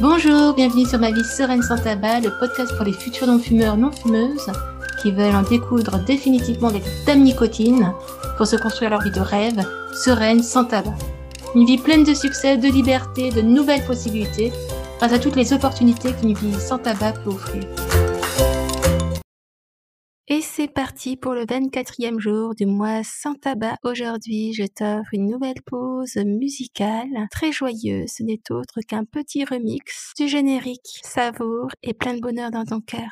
Bonjour, bienvenue sur Ma vie sereine sans tabac, le podcast pour les futurs non-fumeurs, non-fumeuses qui veulent en découdre définitivement avec dame nicotine pour se construire leur vie de rêve, sereine, sans tabac. Une vie pleine de succès, de liberté, de nouvelles possibilités, grâce à toutes les opportunités qu'une vie sans tabac peut offrir. Et c'est parti pour le 24e jour du mois sans tabac. Aujourd'hui, je t'offre une nouvelle pause musicale très joyeuse. Ce n'est autre qu'un petit remix du générique. Savoure et plein de bonheur dans ton cœur.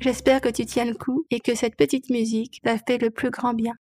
J'espère que tu tiens le coup et que cette petite musique t'a fait le plus grand bien.